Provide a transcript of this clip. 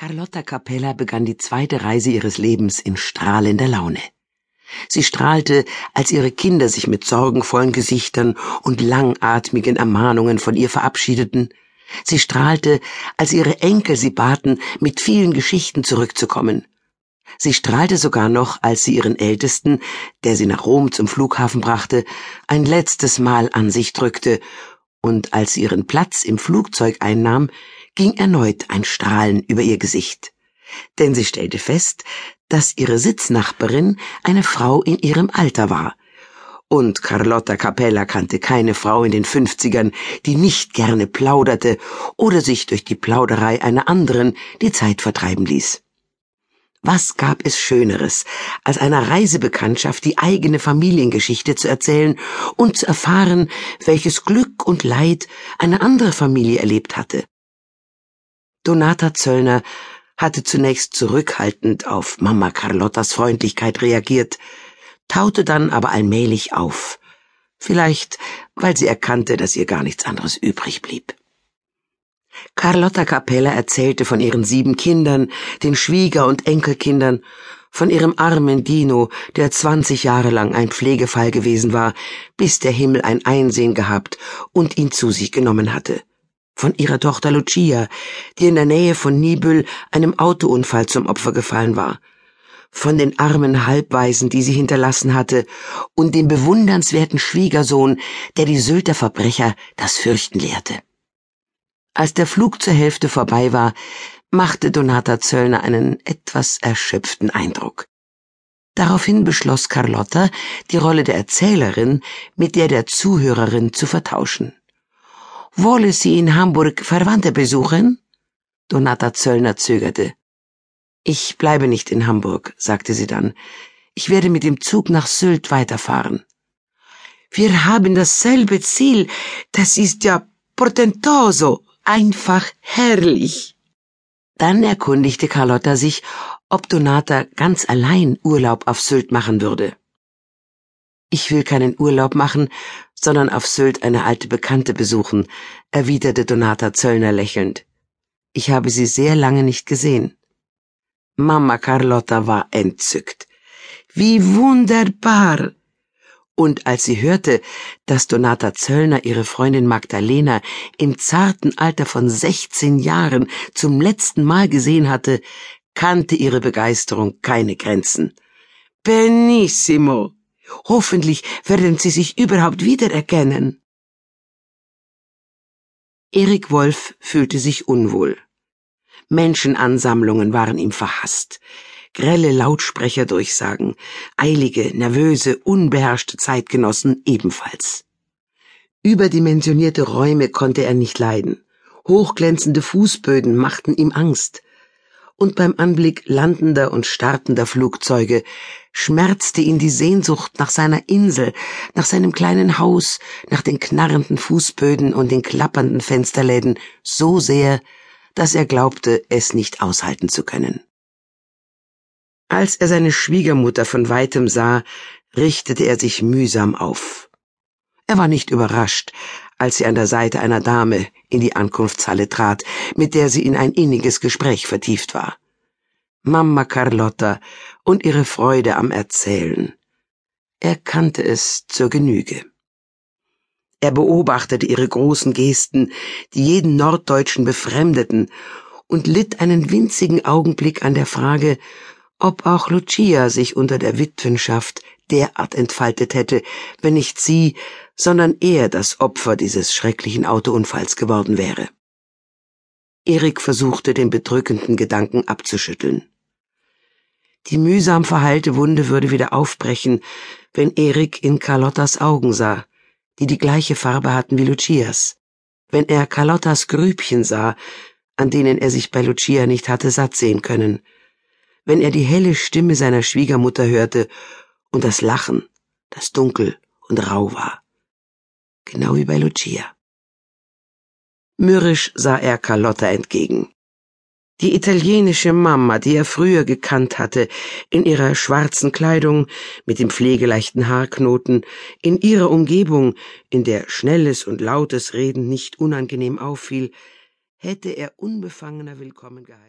Carlotta Capella begann die zweite Reise ihres Lebens in strahlender Laune. Sie strahlte, als ihre Kinder sich mit sorgenvollen Gesichtern und langatmigen Ermahnungen von ihr verabschiedeten. Sie strahlte, als ihre Enkel sie baten, mit vielen Geschichten zurückzukommen. Sie strahlte sogar noch, als sie ihren Ältesten, der sie nach Rom zum Flughafen brachte, ein letztes Mal an sich drückte, und als sie ihren Platz im Flugzeug einnahm, ging erneut ein Strahlen über ihr Gesicht, denn sie stellte fest, dass ihre Sitznachbarin eine Frau in ihrem Alter war. Und Carlotta Capella kannte keine Frau in den Fünfzigern, die nicht gerne plauderte oder sich durch die Plauderei einer anderen die Zeit vertreiben ließ. Was gab es Schöneres, als einer Reisebekanntschaft die eigene Familiengeschichte zu erzählen und zu erfahren, welches Glück und Leid eine andere Familie erlebt hatte? Donata Zöllner hatte zunächst zurückhaltend auf Mama Carlottas Freundlichkeit reagiert, taute dann aber allmählich auf. Vielleicht, weil sie erkannte, dass ihr gar nichts anderes übrig blieb. Carlotta Capella erzählte von ihren sieben Kindern, den Schwieger- und Enkelkindern, von ihrem armen Dino, der zwanzig Jahre lang ein Pflegefall gewesen war, bis der Himmel ein Einsehen gehabt und ihn zu sich genommen hatte von ihrer Tochter Lucia, die in der Nähe von Nibül einem Autounfall zum Opfer gefallen war, von den armen Halbwaisen, die sie hinterlassen hatte, und dem bewundernswerten Schwiegersohn, der die Sylter Verbrecher das Fürchten lehrte. Als der Flug zur Hälfte vorbei war, machte Donata Zöllner einen etwas erschöpften Eindruck. Daraufhin beschloss Carlotta, die Rolle der Erzählerin mit der der Zuhörerin zu vertauschen. Wolle sie in Hamburg Verwandte besuchen? Donata Zöllner zögerte. Ich bleibe nicht in Hamburg, sagte sie dann. Ich werde mit dem Zug nach Sylt weiterfahren. Wir haben dasselbe Ziel. Das ist ja portentoso, einfach herrlich. Dann erkundigte Carlotta sich, ob Donata ganz allein Urlaub auf Sylt machen würde. Ich will keinen Urlaub machen, sondern auf Sylt eine alte Bekannte besuchen, erwiderte Donata Zöllner lächelnd. Ich habe sie sehr lange nicht gesehen. Mama Carlotta war entzückt. Wie wunderbar! Und als sie hörte, dass Donata Zöllner ihre Freundin Magdalena im zarten Alter von 16 Jahren zum letzten Mal gesehen hatte, kannte ihre Begeisterung keine Grenzen. Benissimo! Hoffentlich werden Sie sich überhaupt wiedererkennen. Erik Wolf fühlte sich unwohl. Menschenansammlungen waren ihm verhasst. Grelle Lautsprecherdurchsagen, eilige, nervöse, unbeherrschte Zeitgenossen ebenfalls. Überdimensionierte Räume konnte er nicht leiden. Hochglänzende Fußböden machten ihm Angst und beim Anblick landender und startender Flugzeuge schmerzte ihn die Sehnsucht nach seiner Insel, nach seinem kleinen Haus, nach den knarrenden Fußböden und den klappernden Fensterläden so sehr, dass er glaubte, es nicht aushalten zu können. Als er seine Schwiegermutter von weitem sah, richtete er sich mühsam auf. Er war nicht überrascht, als sie an der Seite einer Dame in die Ankunftshalle trat, mit der sie in ein inniges Gespräch vertieft war. Mama Carlotta und ihre Freude am Erzählen. Er kannte es zur Genüge. Er beobachtete ihre großen Gesten, die jeden Norddeutschen befremdeten, und litt einen winzigen Augenblick an der Frage, ob auch Lucia sich unter der Witwenschaft derart entfaltet hätte, wenn nicht sie, sondern er das Opfer dieses schrecklichen Autounfalls geworden wäre. Erik versuchte den bedrückenden Gedanken abzuschütteln. Die mühsam verheilte Wunde würde wieder aufbrechen, wenn Erik in Carlottas Augen sah, die die gleiche Farbe hatten wie Lucias, wenn er Carlottas Grübchen sah, an denen er sich bei Lucia nicht hatte satt sehen können, wenn er die helle Stimme seiner Schwiegermutter hörte und das Lachen, das dunkel und rau war. Genau wie bei Lucia. Mürrisch sah er Carlotta entgegen. Die italienische Mama, die er früher gekannt hatte, in ihrer schwarzen Kleidung, mit dem pflegeleichten Haarknoten, in ihrer Umgebung, in der schnelles und lautes Reden nicht unangenehm auffiel, hätte er unbefangener willkommen geheißen.